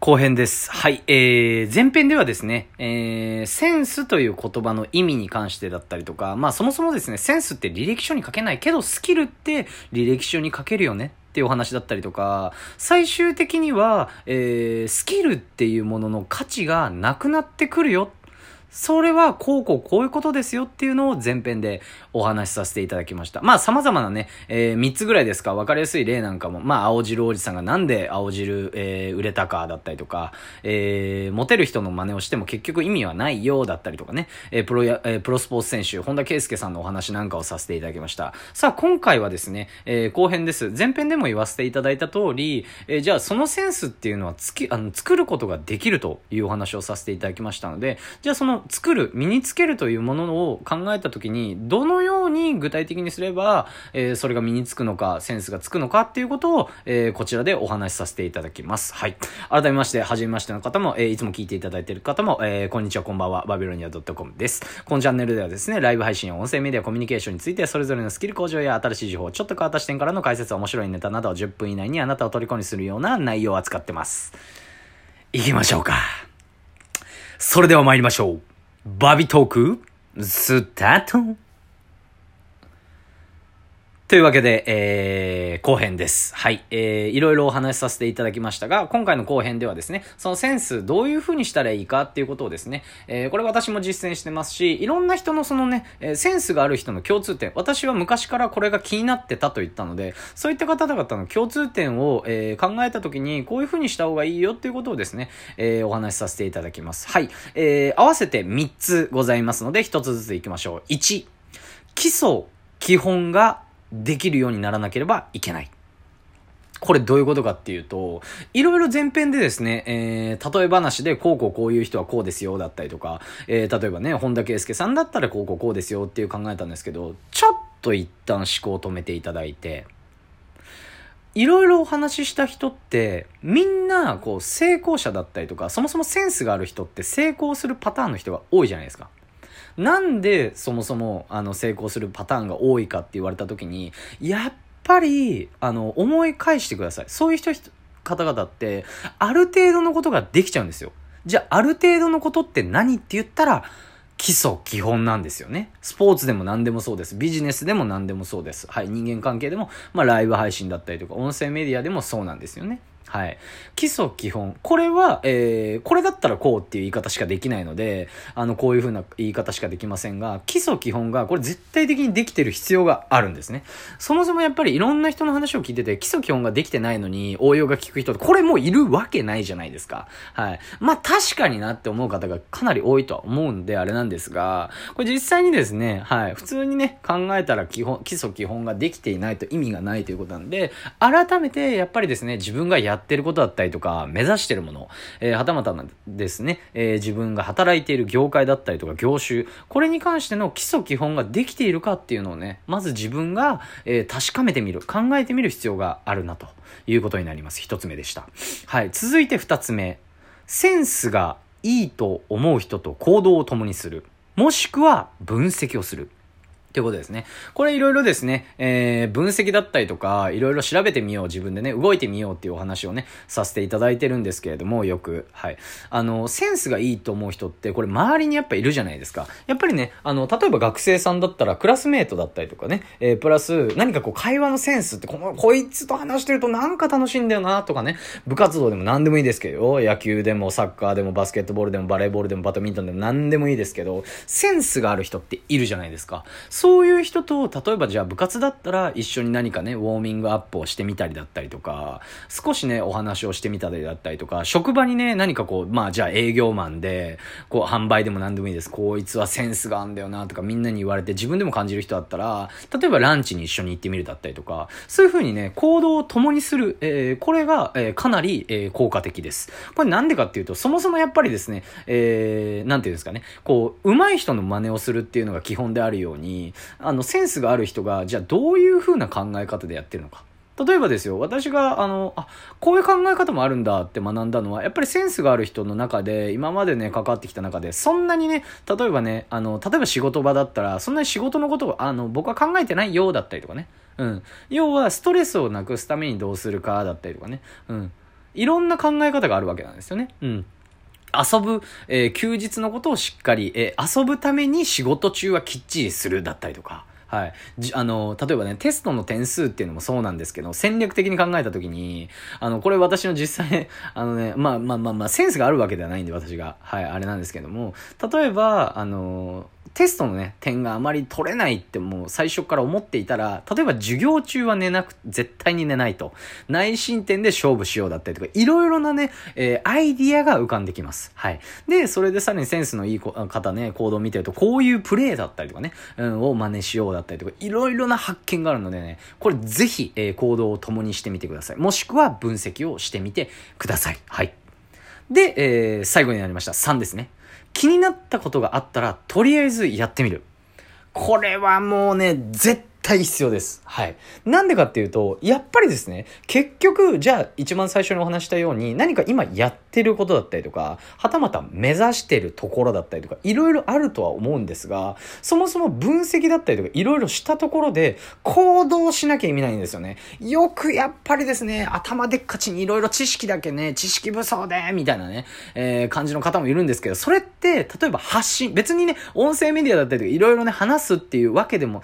後編です。はい。えー、前編ではですね、えー、センスという言葉の意味に関してだったりとか、まあそもそもですね、センスって履歴書に書けないけど、スキルって履歴書に書けるよねっていうお話だったりとか、最終的には、えー、スキルっていうものの価値がなくなってくるよ。それはこうこうこういうことですよっていうのを前編でお話しさせていただきました。まあ様々なね、えー、3つぐらいですか、分かりやすい例なんかも、まあ青汁おじさんがなんで青汁、えー、売れたかだったりとか、えー、モテる人の真似をしても結局意味はないよだったりとかね、えー、プロや、えー、プロスポーツ選手、本田圭佑さんのお話なんかをさせていただきました。さあ今回はですね、えー、後編です。前編でも言わせていただいた通り、えー、じゃあそのセンスっていうのはつき、あの、作ることができるというお話をさせていただきましたので、じゃあその作る、身につけるというものを考えたときに、どのように具体的にすれば、えー、それが身につくのか、センスがつくのかっていうことを、えー、こちらでお話しさせていただきます。はい。改めまして、はじめましての方も、えー、いつも聞いていただいている方も、えー、こんにちは、こんばんは、バビロニア .com です。このチャンネルではですね、ライブ配信や音声メディア、コミュニケーションについて、それぞれのスキル向上や新しい情報、ちょっと変わった視点からの解説、面白いネタなどを10分以内にあなたを虜にするような内容を扱ってます。行きましょうか。それでは参りましょう。バビトーク、スタート。というわけで、えー、後編です。はい。えー、いろいろお話しさせていただきましたが、今回の後編ではですね、そのセンス、どういう風にしたらいいかっていうことをですね、えー、これ私も実践してますし、いろんな人のそのね、えー、センスがある人の共通点、私は昔からこれが気になってたと言ったので、そういった方々の共通点を、えー、考えたときに、こういう風にした方がいいよっていうことをですね、えー、お話しさせていただきます。はい。えー、合わせて3つございますので、1つずついきましょう。1、基礎、基本ができるようにならなければいけない。これどういうことかっていうと、いろいろ前編でですね、えー、例え話でこうこうこういう人はこうですよだったりとか、えー、例えばね、本田圭佑さんだったらこうこうこうですよっていう考えたんですけど、ちょっと一旦思考を止めていただいて、いろいろお話しした人って、みんな、こう、成功者だったりとか、そもそもセンスがある人って成功するパターンの人が多いじゃないですか。なんでそもそもあの成功するパターンが多いかって言われた時に、やっぱり、あの、思い返してください。そういう人、方々って、ある程度のことができちゃうんですよ。じゃあ、ある程度のことって何って言ったら、基礎基本なんですよね。スポーツでも何でもそうです。ビジネスでも何でもそうです。はい。人間関係でも、まあライブ配信だったりとか、音声メディアでもそうなんですよね。はい。基礎基本。これは、えー、これだったらこうっていう言い方しかできないので、あの、こういう風な言い方しかできませんが、基礎基本が、これ絶対的にできてる必要があるんですね。そもそもやっぱりいろんな人の話を聞いてて、基礎基本ができてないのに応用が効く人って、これもういるわけないじゃないですか。はい。まあ確かになって思う方がかなり多いとは思うんで、あれなんですが、これ実際にですね、はい。普通にね、考えたら基本、基礎基本ができていないと意味がないということなんで、改めてやっぱりですね、自分がやっってることだったりとか、目指してるもの、えー、はたまたですね、えー、自分が働いている業界だったりとか業種、これに関しての基礎基本ができているかっていうのをね、まず自分が、えー、確かめてみる、考えてみる必要があるなということになります。一つ目でした。はい。続いて二つ目。センスがいいと思う人と行動を共にする。もしくは分析をする。ということですね。これいろいろですね、えー、分析だったりとか、いろいろ調べてみよう、自分でね、動いてみようっていうお話をね、させていただいてるんですけれども、よく。はい。あの、センスがいいと思う人って、これ周りにやっぱいるじゃないですか。やっぱりね、あの、例えば学生さんだったら、クラスメートだったりとかね、えー、プラス、何かこう、会話のセンスって、この、こいつと話してるとなんか楽しいんだよな、とかね、部活動でも何でもいいですけど、野球でもサッカーでもバスケットボールでもバレーボールでもバドミントンでも何でもいいですけど、センスがある人っているじゃないですか。そういう人と、例えばじゃあ部活だったら一緒に何かね、ウォーミングアップをしてみたりだったりとか、少しね、お話をしてみたりだったりとか、職場にね、何かこう、まあじゃあ営業マンで、こう販売でも何でもいいです。こいつはセンスがあんだよなとかみんなに言われて自分でも感じる人だったら、例えばランチに一緒に行ってみるだったりとか、そういう風にね、行動を共にする、えー、これが、えー、かなり、えー、効果的です。これなんでかっていうと、そもそもやっぱりですね、えー、なんていうんですかね、こう、上手い人の真似をするっていうのが基本であるように、あの、センスがある人が、じゃあどういう風な考え方でやってるのか。例えばですよ、私が、あの、あ、こういう考え方もあるんだって学んだのは、やっぱりセンスがある人の中で、今までね、関わってきた中で、そんなにね、例えばね、あの、例えば仕事場だったら、そんなに仕事のことを、あの、僕は考えてないようだったりとかね。うん。要は、ストレスをなくすためにどうするかだったりとかね。うん。いろんな考え方があるわけなんですよね。うん。遊ぶ、えー、休日のことをしっかり、えー、遊ぶために仕事中はきっちりするだったりとか。はい。じ、あの、例えばね、テストの点数っていうのもそうなんですけど、戦略的に考えたときに、あの、これ私の実際、あのね、まあまあまあまあ、センスがあるわけではないんで、私が。はい、あれなんですけども、例えば、あの、テストのね、点があまり取れないってもう最初から思っていたら、例えば授業中は寝なく、絶対に寝ないと。内申点で勝負しようだったりとか、いろいろなね、えー、アイディアが浮かんできます。はい。で、それでさらにセンスのいい方ね、行動を見てると、こういうプレイだったりとかね、うん、を真似しようだったりとか、いろいろな発見があるのでね、これぜひ、えー、行動を共にしてみてください。もしくは分析をしてみてください。はい。で、えー、最後になりました。3ですね。気になったことがあったら、とりあえずやってみる。これはもうね、絶対対必要です。はい。なんでかっていうと、やっぱりですね、結局、じゃあ一番最初にお話したように、何か今やってることだったりとか、はたまた目指してるところだったりとか、いろいろあるとは思うんですが、そもそも分析だったりとか、いろいろしたところで、行動しなきゃ意味ないんですよね。よくやっぱりですね、頭でっかちにいろいろ知識だけね、知識武装で、みたいなね、えー、感じの方もいるんですけど、それって、例えば発信、別にね、音声メディアだったりとか、いろいろね、話すっていうわけでも、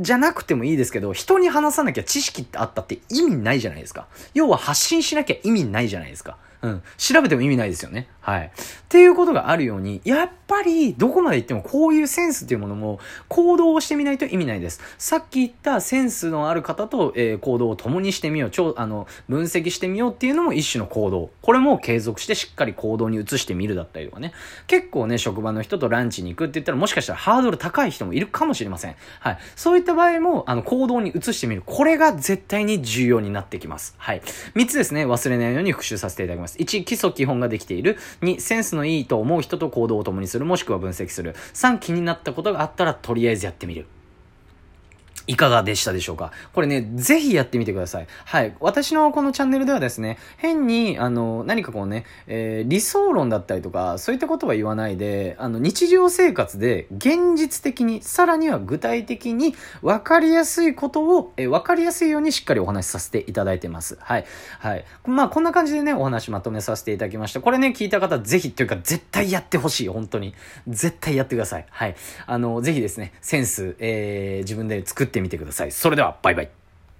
じゃなくくてもいいですけど、人に話さなきゃ知識ってあったって意味ないじゃないですか。要は発信しなきゃ意味ないじゃないですか。うん。調べても意味ないですよね。はい。っていうことがあるように、やっぱりどこまで行ってもこういうセンスっていうものも行動をしてみないと意味ないです。さっき言ったセンスのある方と、えー、行動を共にしてみよう、超、あの、分析してみようっていうのも一種の行動。これも継続してしっかり行動に移してみるだったりとかね。結構ね、職場の人とランチに行くって言ったらもしかしたらハードル高い人もいるかもしれません。はい。そういった場合も、あの、行動に移してみる。これが絶対に重要になってきます。はい。3つですね、忘れないように復習させていただきます。1、基礎基本ができている。2、センスのいいと思う人と行動を共にする、もしくは分析する。3、気になったことがあったら、とりあえずやってみる。いかがでしたでしょうか？これね、ぜひやってみてください。はい。私のこのチャンネルではですね、変に、あの、何かこうね、えー、理想論だったりとか、そういったことは言わないで、あの、日常生活で現実的に、さらには具体的に分かりやすいことを、えー、分かりやすいようにしっかりお話しさせていただいてます。はい。はい。まあ、こんな感じでね、お話まとめさせていただきました。これね、聞いた方、ぜひというか、絶対やってほしい。本当に。絶対やってください。はい。あの、ぜひですね、センス、えー、自分で作っててみてください。それでは、バイバイ。